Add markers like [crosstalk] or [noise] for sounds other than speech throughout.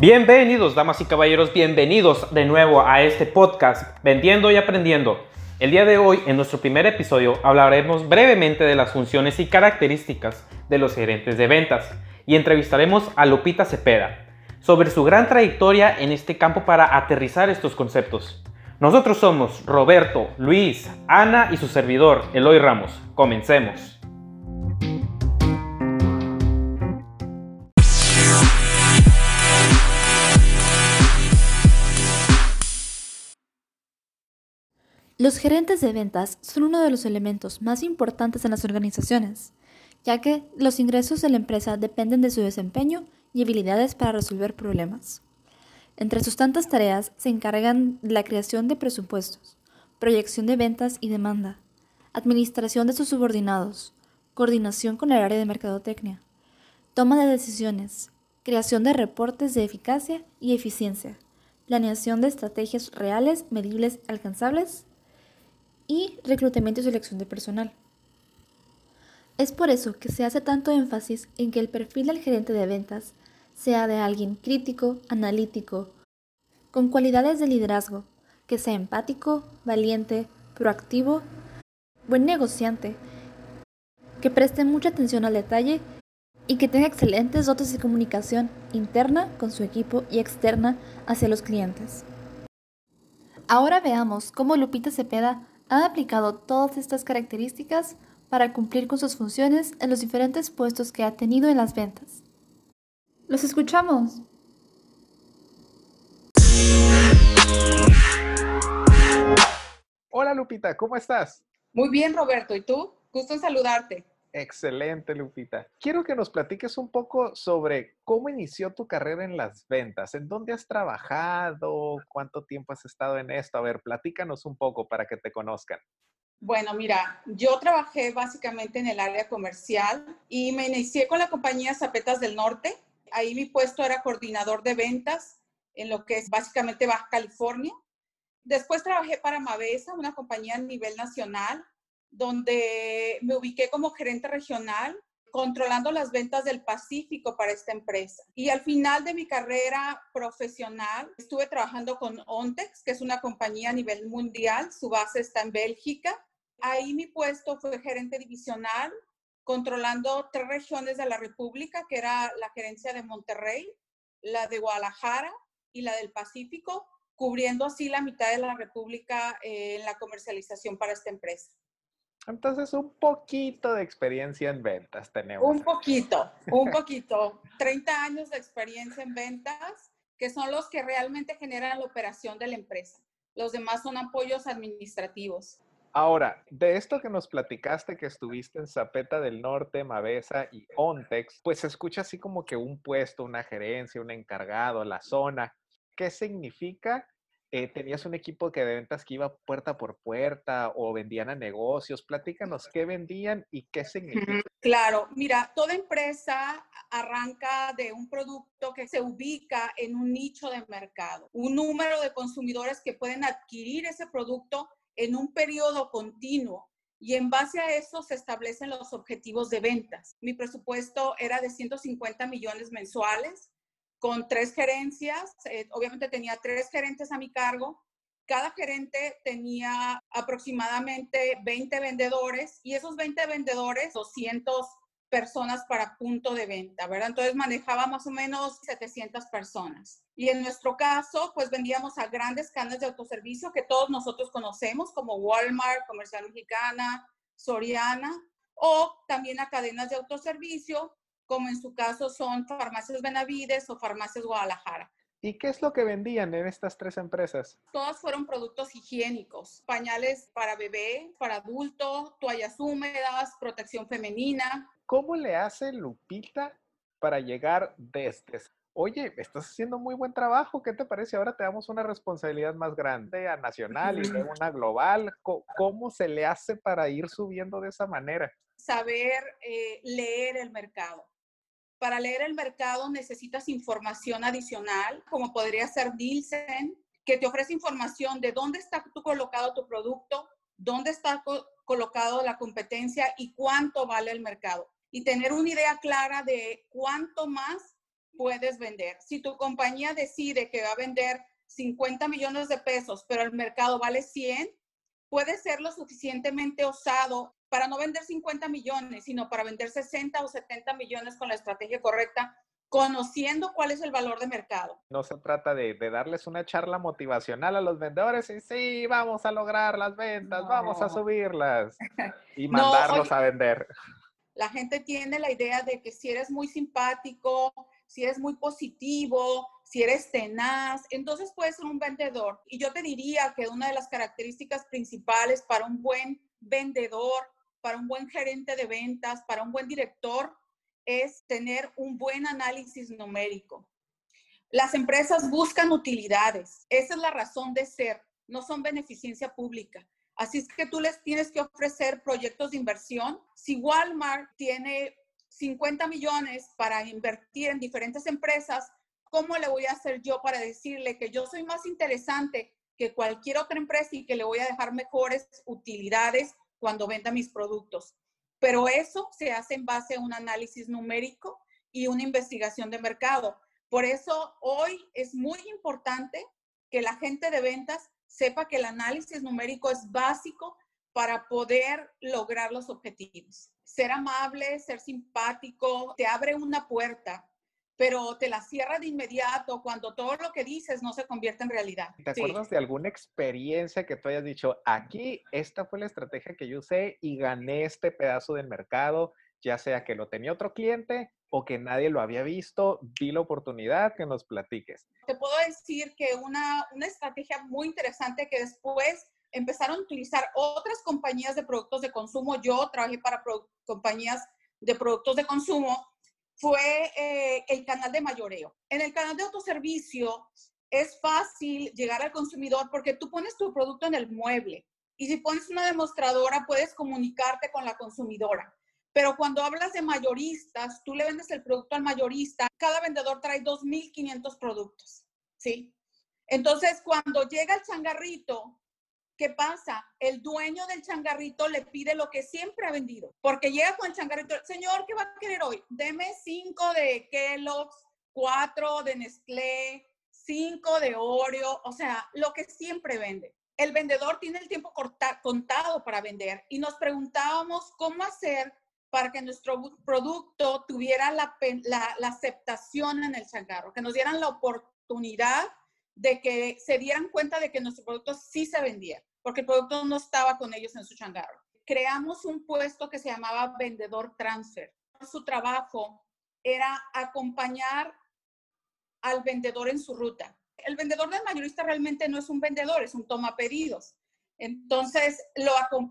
Bienvenidos, damas y caballeros, bienvenidos de nuevo a este podcast, Vendiendo y Aprendiendo. El día de hoy, en nuestro primer episodio, hablaremos brevemente de las funciones y características de los gerentes de ventas y entrevistaremos a Lupita Cepeda sobre su gran trayectoria en este campo para aterrizar estos conceptos. Nosotros somos Roberto, Luis, Ana y su servidor, Eloy Ramos. Comencemos. Los gerentes de ventas son uno de los elementos más importantes en las organizaciones, ya que los ingresos de la empresa dependen de su desempeño y habilidades para resolver problemas. Entre sus tantas tareas se encargan la creación de presupuestos, proyección de ventas y demanda, administración de sus subordinados, coordinación con el área de mercadotecnia, toma de decisiones, creación de reportes de eficacia y eficiencia, planeación de estrategias reales, medibles, alcanzables y reclutamiento y selección de personal. Es por eso que se hace tanto énfasis en que el perfil del gerente de ventas sea de alguien crítico, analítico, con cualidades de liderazgo, que sea empático, valiente, proactivo, buen negociante, que preste mucha atención al detalle y que tenga excelentes dotes de comunicación interna con su equipo y externa hacia los clientes. Ahora veamos cómo Lupita Cepeda ha aplicado todas estas características para cumplir con sus funciones en los diferentes puestos que ha tenido en las ventas. ¡Los escuchamos! Hola Lupita, ¿cómo estás? Muy bien, Roberto. ¿Y tú? Gusto en saludarte. Excelente, Lupita. Quiero que nos platiques un poco sobre cómo inició tu carrera en las ventas, en dónde has trabajado, cuánto tiempo has estado en esto. A ver, platícanos un poco para que te conozcan. Bueno, mira, yo trabajé básicamente en el área comercial y me inicié con la compañía Zapetas del Norte. Ahí mi puesto era coordinador de ventas en lo que es básicamente Baja California. Después trabajé para Mavesa, una compañía a nivel nacional donde me ubiqué como gerente regional controlando las ventas del Pacífico para esta empresa. Y al final de mi carrera profesional estuve trabajando con Ontex, que es una compañía a nivel mundial, su base está en Bélgica. Ahí mi puesto fue gerente divisional, controlando tres regiones de la República, que era la gerencia de Monterrey, la de Guadalajara y la del Pacífico, cubriendo así la mitad de la República eh, en la comercialización para esta empresa. Entonces, un poquito de experiencia en ventas tenemos. Un poquito, un [laughs] poquito. 30 años de experiencia en ventas, que son los que realmente generan la operación de la empresa. Los demás son apoyos administrativos. Ahora, de esto que nos platicaste que estuviste en Zapeta del Norte, Mavesa y Ontex, pues se escucha así como que un puesto, una gerencia, un encargado, la zona. ¿Qué significa eh, tenías un equipo que de ventas que iba puerta por puerta o vendían a negocios. Platícanos qué vendían y qué significa. Claro, mira, toda empresa arranca de un producto que se ubica en un nicho de mercado, un número de consumidores que pueden adquirir ese producto en un periodo continuo. Y en base a eso se establecen los objetivos de ventas. Mi presupuesto era de 150 millones mensuales con tres gerencias. Eh, obviamente tenía tres gerentes a mi cargo. Cada gerente tenía aproximadamente 20 vendedores y esos 20 vendedores, 200 personas para punto de venta, ¿verdad? Entonces manejaba más o menos 700 personas. Y en nuestro caso, pues vendíamos a grandes cadenas de autoservicio que todos nosotros conocemos, como Walmart, Comercial Mexicana, Soriana, o también a cadenas de autoservicio como en su caso son farmacias Benavides o farmacias Guadalajara. ¿Y qué es lo que vendían en estas tres empresas? Todas fueron productos higiénicos, pañales para bebé, para adulto, toallas húmedas, protección femenina. ¿Cómo le hace Lupita para llegar desde, oye, estás haciendo muy buen trabajo, ¿qué te parece? Ahora te damos una responsabilidad más grande a nacional y luego una global. ¿Cómo se le hace para ir subiendo de esa manera? Saber eh, leer el mercado para leer el mercado necesitas información adicional, como podría ser Nielsen, que te ofrece información de dónde está tú colocado tu producto, dónde está colocado la competencia y cuánto vale el mercado. Y tener una idea clara de cuánto más puedes vender. Si tu compañía decide que va a vender 50 millones de pesos, pero el mercado vale 100, puede ser lo suficientemente osado para no vender 50 millones, sino para vender 60 o 70 millones con la estrategia correcta, conociendo cuál es el valor de mercado. No se trata de, darles una charla motivacional a los vendedores y sí, vamos a lograr las ventas, vamos a subirlas y [laughs] mandarlos a vender. La gente tiene la idea de que si eres muy simpático, si eres muy positivo, si eres tenaz, entonces puedes ser un vendedor. Y yo te diría que una de las características principales para un buen vendedor, para un buen gerente de ventas, para un buen director, es tener un buen análisis numérico. Las empresas buscan utilidades. Esa es la razón de ser. No son beneficencia pública. Así es que tú les tienes que ofrecer proyectos de inversión. Si Walmart tiene 50 millones para invertir en diferentes empresas, ¿cómo le voy a hacer yo para decirle que yo soy más interesante que cualquier otra empresa y que le voy a dejar mejores utilidades cuando venda mis productos? Pero eso se hace en base a un análisis numérico y una investigación de mercado. Por eso hoy es muy importante que la gente de ventas sepa que el análisis numérico es básico para poder lograr los objetivos. Ser amable, ser simpático, te abre una puerta, pero te la cierra de inmediato cuando todo lo que dices no se convierte en realidad. ¿Te acuerdas de alguna experiencia que tú hayas dicho, aquí esta fue la estrategia que yo usé y gané este pedazo del mercado, ya sea que lo tenía otro cliente o que nadie lo había visto, vi la oportunidad que nos platiques. Te puedo decir que una, una estrategia muy interesante que después empezaron a utilizar otras compañías de productos de consumo. Yo trabajé para compañías de productos de consumo. Fue eh, el canal de mayoreo. En el canal de autoservicio es fácil llegar al consumidor porque tú pones tu producto en el mueble y si pones una demostradora puedes comunicarte con la consumidora. Pero cuando hablas de mayoristas, tú le vendes el producto al mayorista, cada vendedor trae 2.500 productos, ¿sí? Entonces, cuando llega el changarrito, ¿qué pasa? El dueño del changarrito le pide lo que siempre ha vendido, porque llega con el changarrito, señor, ¿qué va a querer hoy? Deme cinco de Kellogg's, cuatro de Nestlé, cinco de Oreo, o sea, lo que siempre vende. El vendedor tiene el tiempo contado para vender y nos preguntábamos cómo hacer para que nuestro producto tuviera la, aceptación en el changarro, que nos dieran la oportunidad de que se dieran cuenta de que nuestro producto sí se vendía, porque el producto no estaba con ellos en su changarro. Creamos un puesto que se llamaba vendedor transfer. Su trabajo era acompañar al vendedor en su ruta. El vendedor del mayorista realmente no es un vendedor, es un toma pedidos. Entonces,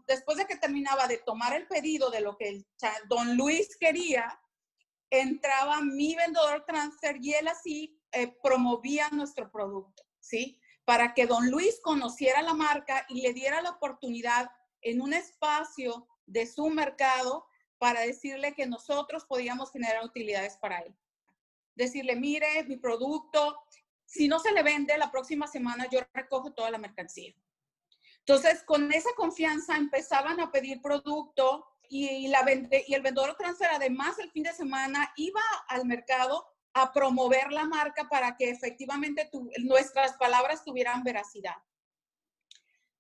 después de que terminaba de tomar el pedido de lo que el don Luis quería, entraba mi vendedor transfer y él así eh, promovía nuestro producto, ¿sí? Para que don Luis conociera la marca y le diera la oportunidad en un espacio de su mercado para decirle que nosotros podíamos generar utilidades para él. Decirle, mire, mi producto, si no se le vende, la próxima semana yo recojo toda la mercancía. Entonces, con esa confianza empezaban a pedir producto y, la y el vendedor transfer además el fin de semana iba al mercado a promover la marca para que efectivamente nuestras palabras tuvieran veracidad.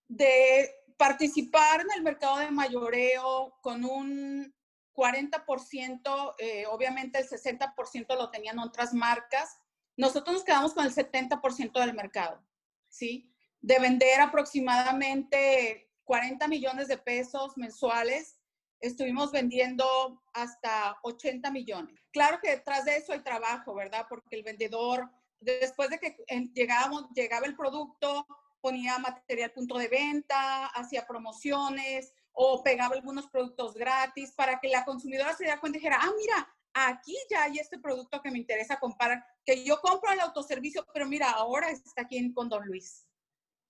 De participar en el mercado de mayoreo con un 40%, eh, obviamente el 60% lo tenían otras marcas, nosotros nos quedamos con el 70% del mercado, ¿sí? de vender aproximadamente 40 millones de pesos mensuales, estuvimos vendiendo hasta 80 millones. Claro que detrás de eso hay trabajo, ¿verdad? Porque el vendedor, después de que llegábamos, llegaba el producto, ponía material punto de venta, hacía promociones o pegaba algunos productos gratis para que la consumidora se diera cuenta y dijera, ah, mira, aquí ya hay este producto que me interesa comprar, que yo compro el autoservicio, pero mira, ahora está aquí con Don Luis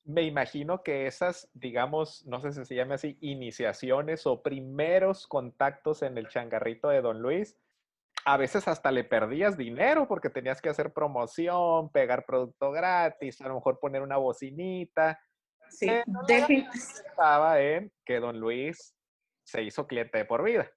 me imagino que esas, digamos, no sé si se llama así, iniciaciones o primeros contactos en el changarrito de Don Luis, a veces hasta le perdías dinero porque tenías que hacer promoción, pegar producto gratis, a lo mejor poner una bocinita. Sí, estaba en que Don Luis se hizo cliente de por vida.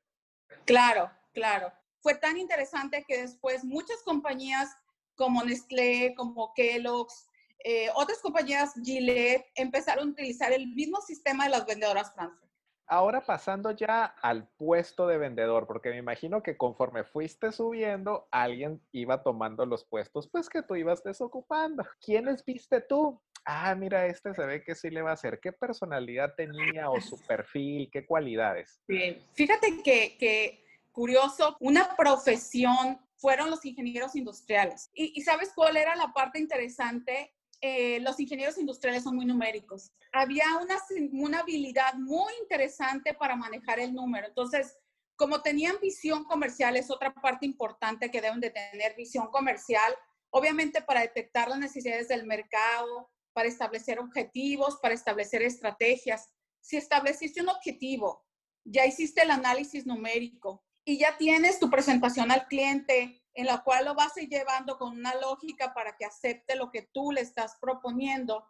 Claro, claro. fue tan interesante que después muchas compañías como Nestlé, como Kellogg's, eh, otras compañías, Gillette, empezaron a utilizar el mismo sistema de las vendedoras transfer. Ahora pasando ya al puesto de vendedor, porque me imagino que conforme fuiste subiendo, alguien iba tomando los puestos, pues que tú ibas desocupando. ¿Quiénes viste tú? Ah, mira, este se ve que sí le va a hacer. ¿Qué personalidad tenía o su perfil? ¿Qué cualidades? Bien. Fíjate que, que curioso, una profesión fueron los ingenieros industriales. ¿Y, y sabes cuál era la parte interesante? Eh, los ingenieros industriales son muy numéricos. Había una, una habilidad muy interesante para manejar el número. Entonces, como tenían visión comercial, es otra parte importante que deben de tener visión comercial, obviamente para detectar las necesidades del mercado, para establecer objetivos, para establecer estrategias. Si estableciste un objetivo, ya hiciste el análisis numérico y ya tienes tu presentación al cliente, en la cual lo vas a ir llevando con una lógica para que acepte lo que tú le estás proponiendo,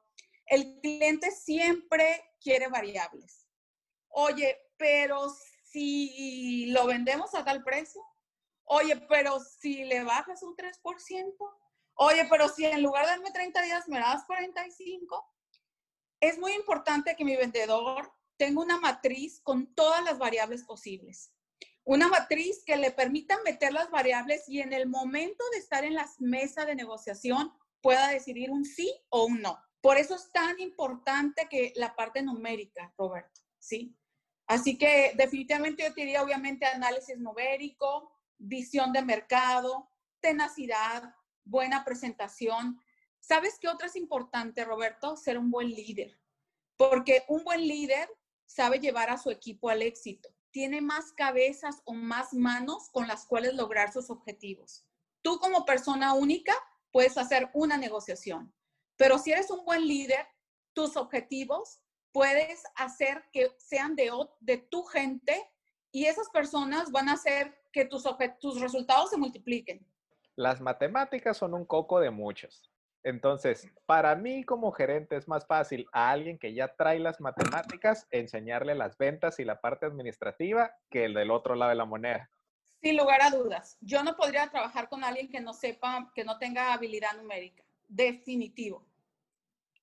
el cliente siempre quiere variables. Oye, pero si lo vendemos a tal precio, oye, pero si le bajas un 3%, oye, pero si en lugar de darme 30 días me das 45, es muy importante que mi vendedor tenga una matriz con todas las variables posibles una matriz que le permita meter las variables y en el momento de estar en las mesas de negociación pueda decidir un sí o un no. Por eso es tan importante que la parte numérica, Roberto, ¿sí? Así que definitivamente yo te diría, obviamente, análisis numérico, visión de mercado, tenacidad, buena presentación. ¿Sabes qué otra es importante, Roberto? Ser un buen líder. Porque un buen líder sabe llevar a su equipo al éxito tiene más cabezas o más manos con las cuales lograr sus objetivos. Tú como persona única puedes hacer una negociación, pero si eres un buen líder, tus objetivos puedes hacer que sean de, tu gente y esas personas van a hacer que tus, tus resultados se multipliquen. Las matemáticas son un coco de muchos. Entonces, para mí como gerente es más fácil a alguien que ya trae las matemáticas enseñarle las ventas y la parte administrativa que el del otro lado de la moneda. Sin lugar a dudas. Yo no podría trabajar con alguien que no sepa, que no tenga habilidad numérica. Definitivo.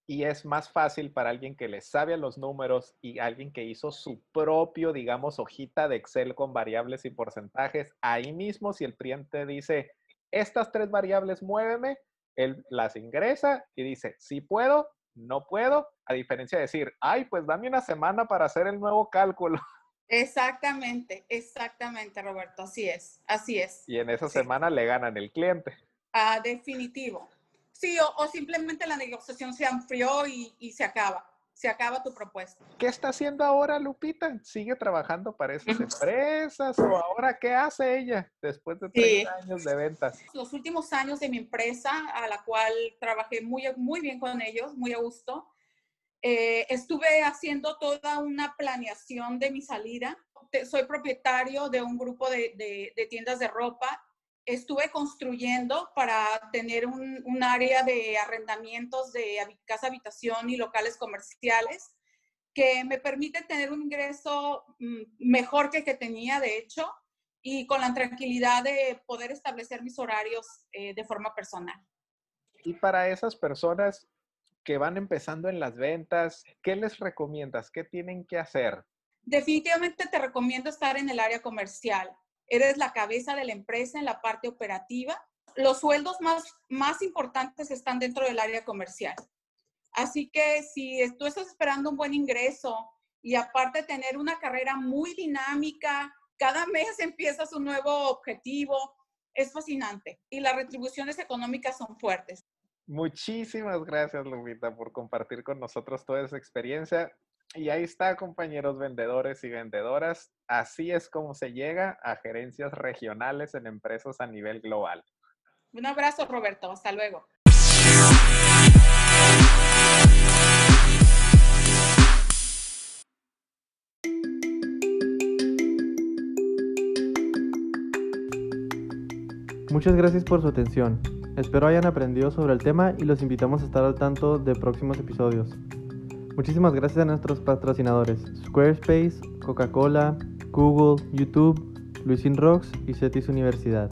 Y es más fácil para alguien que le sabe a los números y alguien que hizo su propio, digamos, hojita de Excel con variables y porcentajes. Ahí mismo, si el cliente dice, estas tres variables muéveme, él las ingresa y dice, si puedo, no puedo, a diferencia de decir, ay, pues dame una semana para hacer el nuevo cálculo. [laughs] Exactamente, exactamente, Roberto, así es, así es. Y en esa semana le ganan el cliente. Ah, definitivo. Sí, o, simplemente la negociación se enfrió y, y se acaba se acaba tu propuesta. ¿Qué está haciendo ahora Lupita? ¿Sigue trabajando para esas empresas o ahora qué hace ella después de 30 años de ventas? Los últimos años de mi empresa, a la cual trabajé muy, muy bien con ellos, muy a gusto, eh, estuve haciendo toda una planeación de mi salida. Soy propietario de un grupo de, de, de tiendas de ropa estuve construyendo para tener un, área de arrendamientos de casa habitación y locales comerciales que me permite tener un ingreso mm, mejor que el que tenía, de hecho, y con la tranquilidad de poder establecer mis horarios eh, de forma personal. Y para esas personas que van empezando en las ventas, ¿qué les recomiendas? ¿Qué tienen que hacer? Definitivamente te recomiendo estar en el área comercial eres la cabeza de la empresa en la parte operativa. Los sueldos más, más importantes están dentro del área comercial. Así que si tú estás esperando un buen ingreso y aparte tener una carrera muy dinámica, cada mes [laughs] empiezas un nuevo objetivo, es fascinante y las retribuciones económicas son fuertes. Muchísimas gracias, Lupita, por compartir con nosotros toda esa experiencia. Y ahí está, compañeros vendedores y vendedoras. Así es como se llega a gerencias regionales en empresas a nivel global. Un abrazo, Roberto. Hasta luego. Muchas gracias por su atención. Espero hayan aprendido sobre el tema y los invitamos a estar al tanto de próximos episodios. Muchísimas gracias a nuestros patrocinadores Squarespace, Coca-Cola, Google, YouTube, Luisin Rocks y CETIS Universidad.